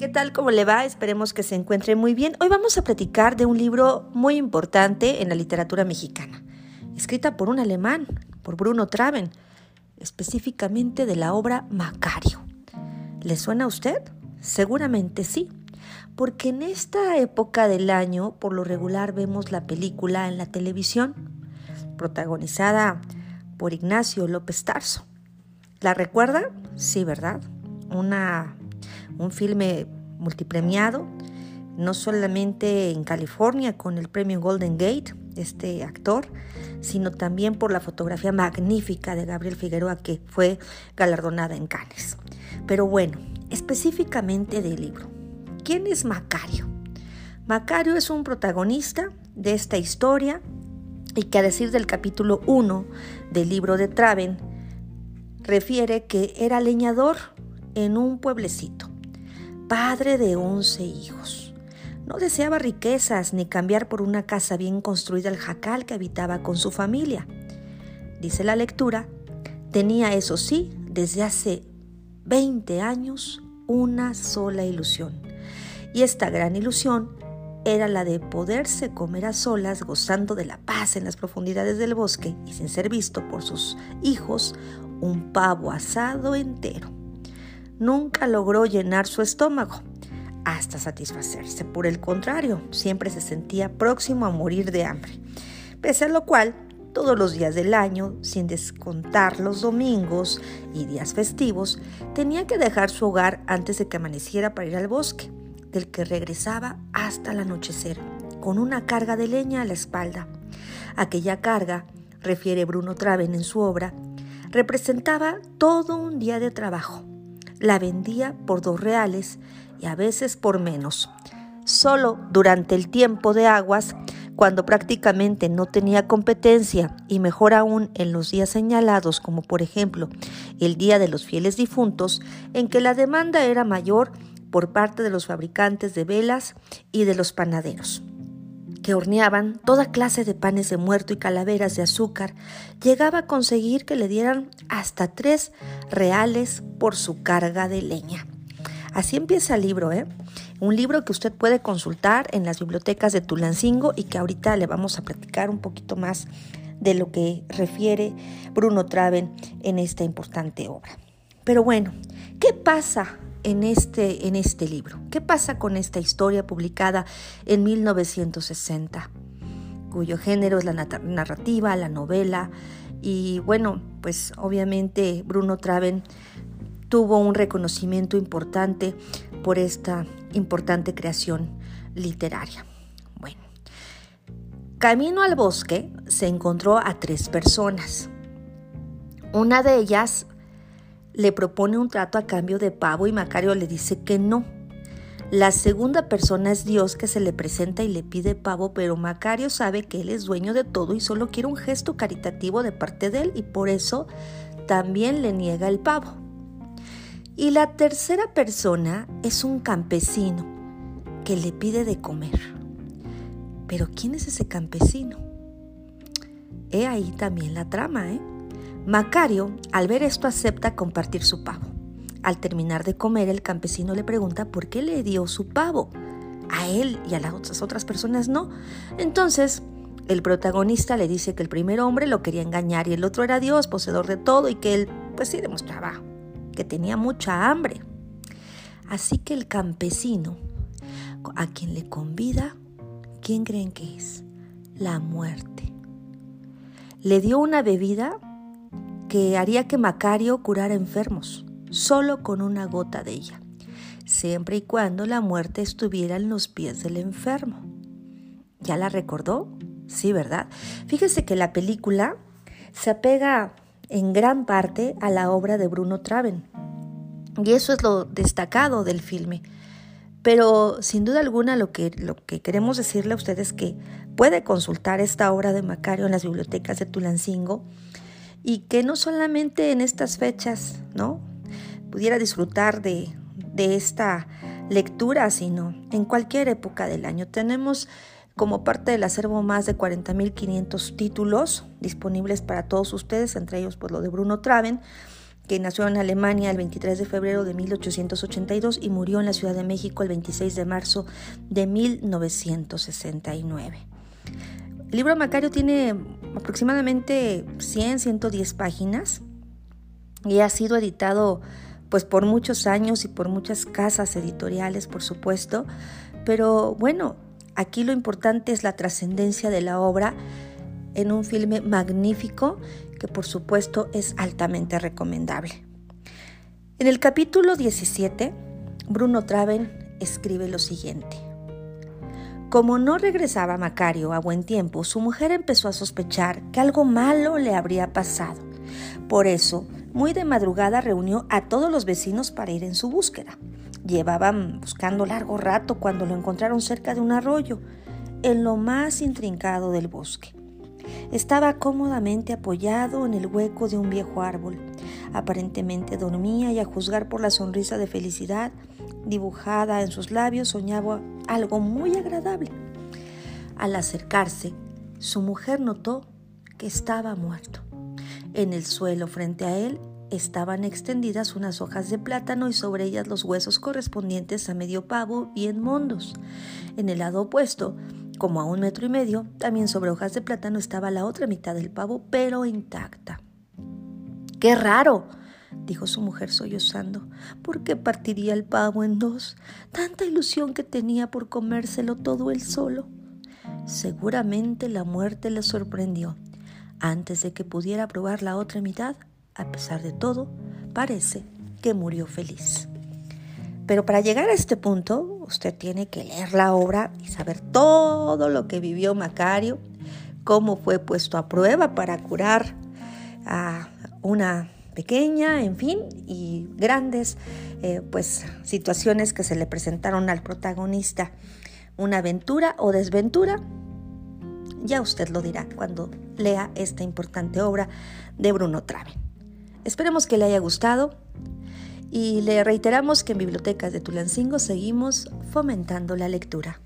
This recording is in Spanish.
¿Qué tal? ¿Cómo le va? Esperemos que se encuentre muy bien. Hoy vamos a platicar de un libro muy importante en la literatura mexicana, escrita por un alemán, por Bruno Traven, específicamente de la obra Macario. ¿Le suena a usted? Seguramente sí, porque en esta época del año por lo regular vemos la película en la televisión, protagonizada por Ignacio López Tarso. ¿La recuerda? Sí, ¿verdad? Una un filme multipremiado, no solamente en California con el premio Golden Gate, este actor, sino también por la fotografía magnífica de Gabriel Figueroa que fue galardonada en Cannes. Pero bueno, específicamente del libro. ¿Quién es Macario? Macario es un protagonista de esta historia y que a decir del capítulo 1 del libro de Traven, refiere que era leñador en un pueblecito padre de once hijos. No deseaba riquezas ni cambiar por una casa bien construida el jacal que habitaba con su familia. Dice la lectura, tenía eso sí, desde hace 20 años, una sola ilusión. Y esta gran ilusión era la de poderse comer a solas, gozando de la paz en las profundidades del bosque y sin ser visto por sus hijos, un pavo asado entero nunca logró llenar su estómago hasta satisfacerse. Por el contrario, siempre se sentía próximo a morir de hambre. Pese a lo cual, todos los días del año, sin descontar los domingos y días festivos, tenía que dejar su hogar antes de que amaneciera para ir al bosque, del que regresaba hasta el anochecer, con una carga de leña a la espalda. Aquella carga, refiere Bruno Traven en su obra, representaba todo un día de trabajo, la vendía por dos reales y a veces por menos. Solo durante el tiempo de aguas, cuando prácticamente no tenía competencia y mejor aún en los días señalados como por ejemplo el Día de los Fieles Difuntos, en que la demanda era mayor por parte de los fabricantes de velas y de los panaderos que horneaban toda clase de panes de muerto y calaveras de azúcar, llegaba a conseguir que le dieran hasta tres reales por su carga de leña. Así empieza el libro, ¿eh? Un libro que usted puede consultar en las bibliotecas de Tulancingo y que ahorita le vamos a platicar un poquito más de lo que refiere Bruno Traven en esta importante obra. Pero bueno, ¿qué pasa en este, en este libro? ¿Qué pasa con esta historia publicada en 1960? cuyo género es la narrativa, la novela, y bueno, pues obviamente Bruno Traven tuvo un reconocimiento importante por esta importante creación literaria. Bueno, camino al bosque se encontró a tres personas. Una de ellas le propone un trato a cambio de pavo y Macario le dice que no. La segunda persona es Dios que se le presenta y le pide pavo, pero Macario sabe que él es dueño de todo y solo quiere un gesto caritativo de parte de él y por eso también le niega el pavo. Y la tercera persona es un campesino que le pide de comer. Pero ¿quién es ese campesino? He ahí también la trama, ¿eh? Macario, al ver esto, acepta compartir su pavo. Al terminar de comer, el campesino le pregunta por qué le dio su pavo. A él y a las otras personas no. Entonces, el protagonista le dice que el primer hombre lo quería engañar y el otro era Dios, poseedor de todo, y que él, pues sí, demostraba que tenía mucha hambre. Así que el campesino, a quien le convida, ¿quién creen que es? La muerte. Le dio una bebida que haría que Macario curara enfermos, solo con una gota de ella, siempre y cuando la muerte estuviera en los pies del enfermo. ¿Ya la recordó? Sí, ¿verdad? Fíjese que la película se apega en gran parte a la obra de Bruno Traven. Y eso es lo destacado del filme. Pero sin duda alguna lo que, lo que queremos decirle a ustedes es que puede consultar esta obra de Macario en las bibliotecas de Tulancingo y que no solamente en estas fechas, ¿no? Pudiera disfrutar de, de esta lectura, sino en cualquier época del año. Tenemos como parte del acervo más de 40.500 títulos disponibles para todos ustedes, entre ellos pues lo de Bruno Traven, que nació en Alemania el 23 de febrero de 1882 y murió en la Ciudad de México el 26 de marzo de 1969. El libro Macario tiene aproximadamente 100, 110 páginas y ha sido editado pues por muchos años y por muchas casas editoriales, por supuesto, pero bueno, aquí lo importante es la trascendencia de la obra en un filme magnífico que por supuesto es altamente recomendable. En el capítulo 17, Bruno Traven escribe lo siguiente. Como no regresaba Macario a buen tiempo, su mujer empezó a sospechar que algo malo le habría pasado. Por eso, muy de madrugada reunió a todos los vecinos para ir en su búsqueda. Llevaban buscando largo rato cuando lo encontraron cerca de un arroyo, en lo más intrincado del bosque. Estaba cómodamente apoyado en el hueco de un viejo árbol. Aparentemente dormía y a juzgar por la sonrisa de felicidad dibujada en sus labios soñaba algo muy agradable. Al acercarse, su mujer notó que estaba muerto. En el suelo frente a él estaban extendidas unas hojas de plátano y sobre ellas los huesos correspondientes a medio pavo bien mondos. En el lado opuesto, como a un metro y medio, también sobre hojas de plátano estaba la otra mitad del pavo, pero intacta. ¡Qué raro! dijo su mujer sollozando. ¿Por qué partiría el pavo en dos? Tanta ilusión que tenía por comérselo todo él solo. Seguramente la muerte le sorprendió. Antes de que pudiera probar la otra mitad, a pesar de todo, parece que murió feliz. Pero para llegar a este punto, usted tiene que leer la obra y saber todo lo que vivió Macario, cómo fue puesto a prueba para curar a una pequeña, en fin, y grandes eh, pues situaciones que se le presentaron al protagonista. Una aventura o desventura, ya usted lo dirá cuando lea esta importante obra de Bruno Traven. Esperemos que le haya gustado y le reiteramos que en Bibliotecas de Tulancingo seguimos fomentando la lectura.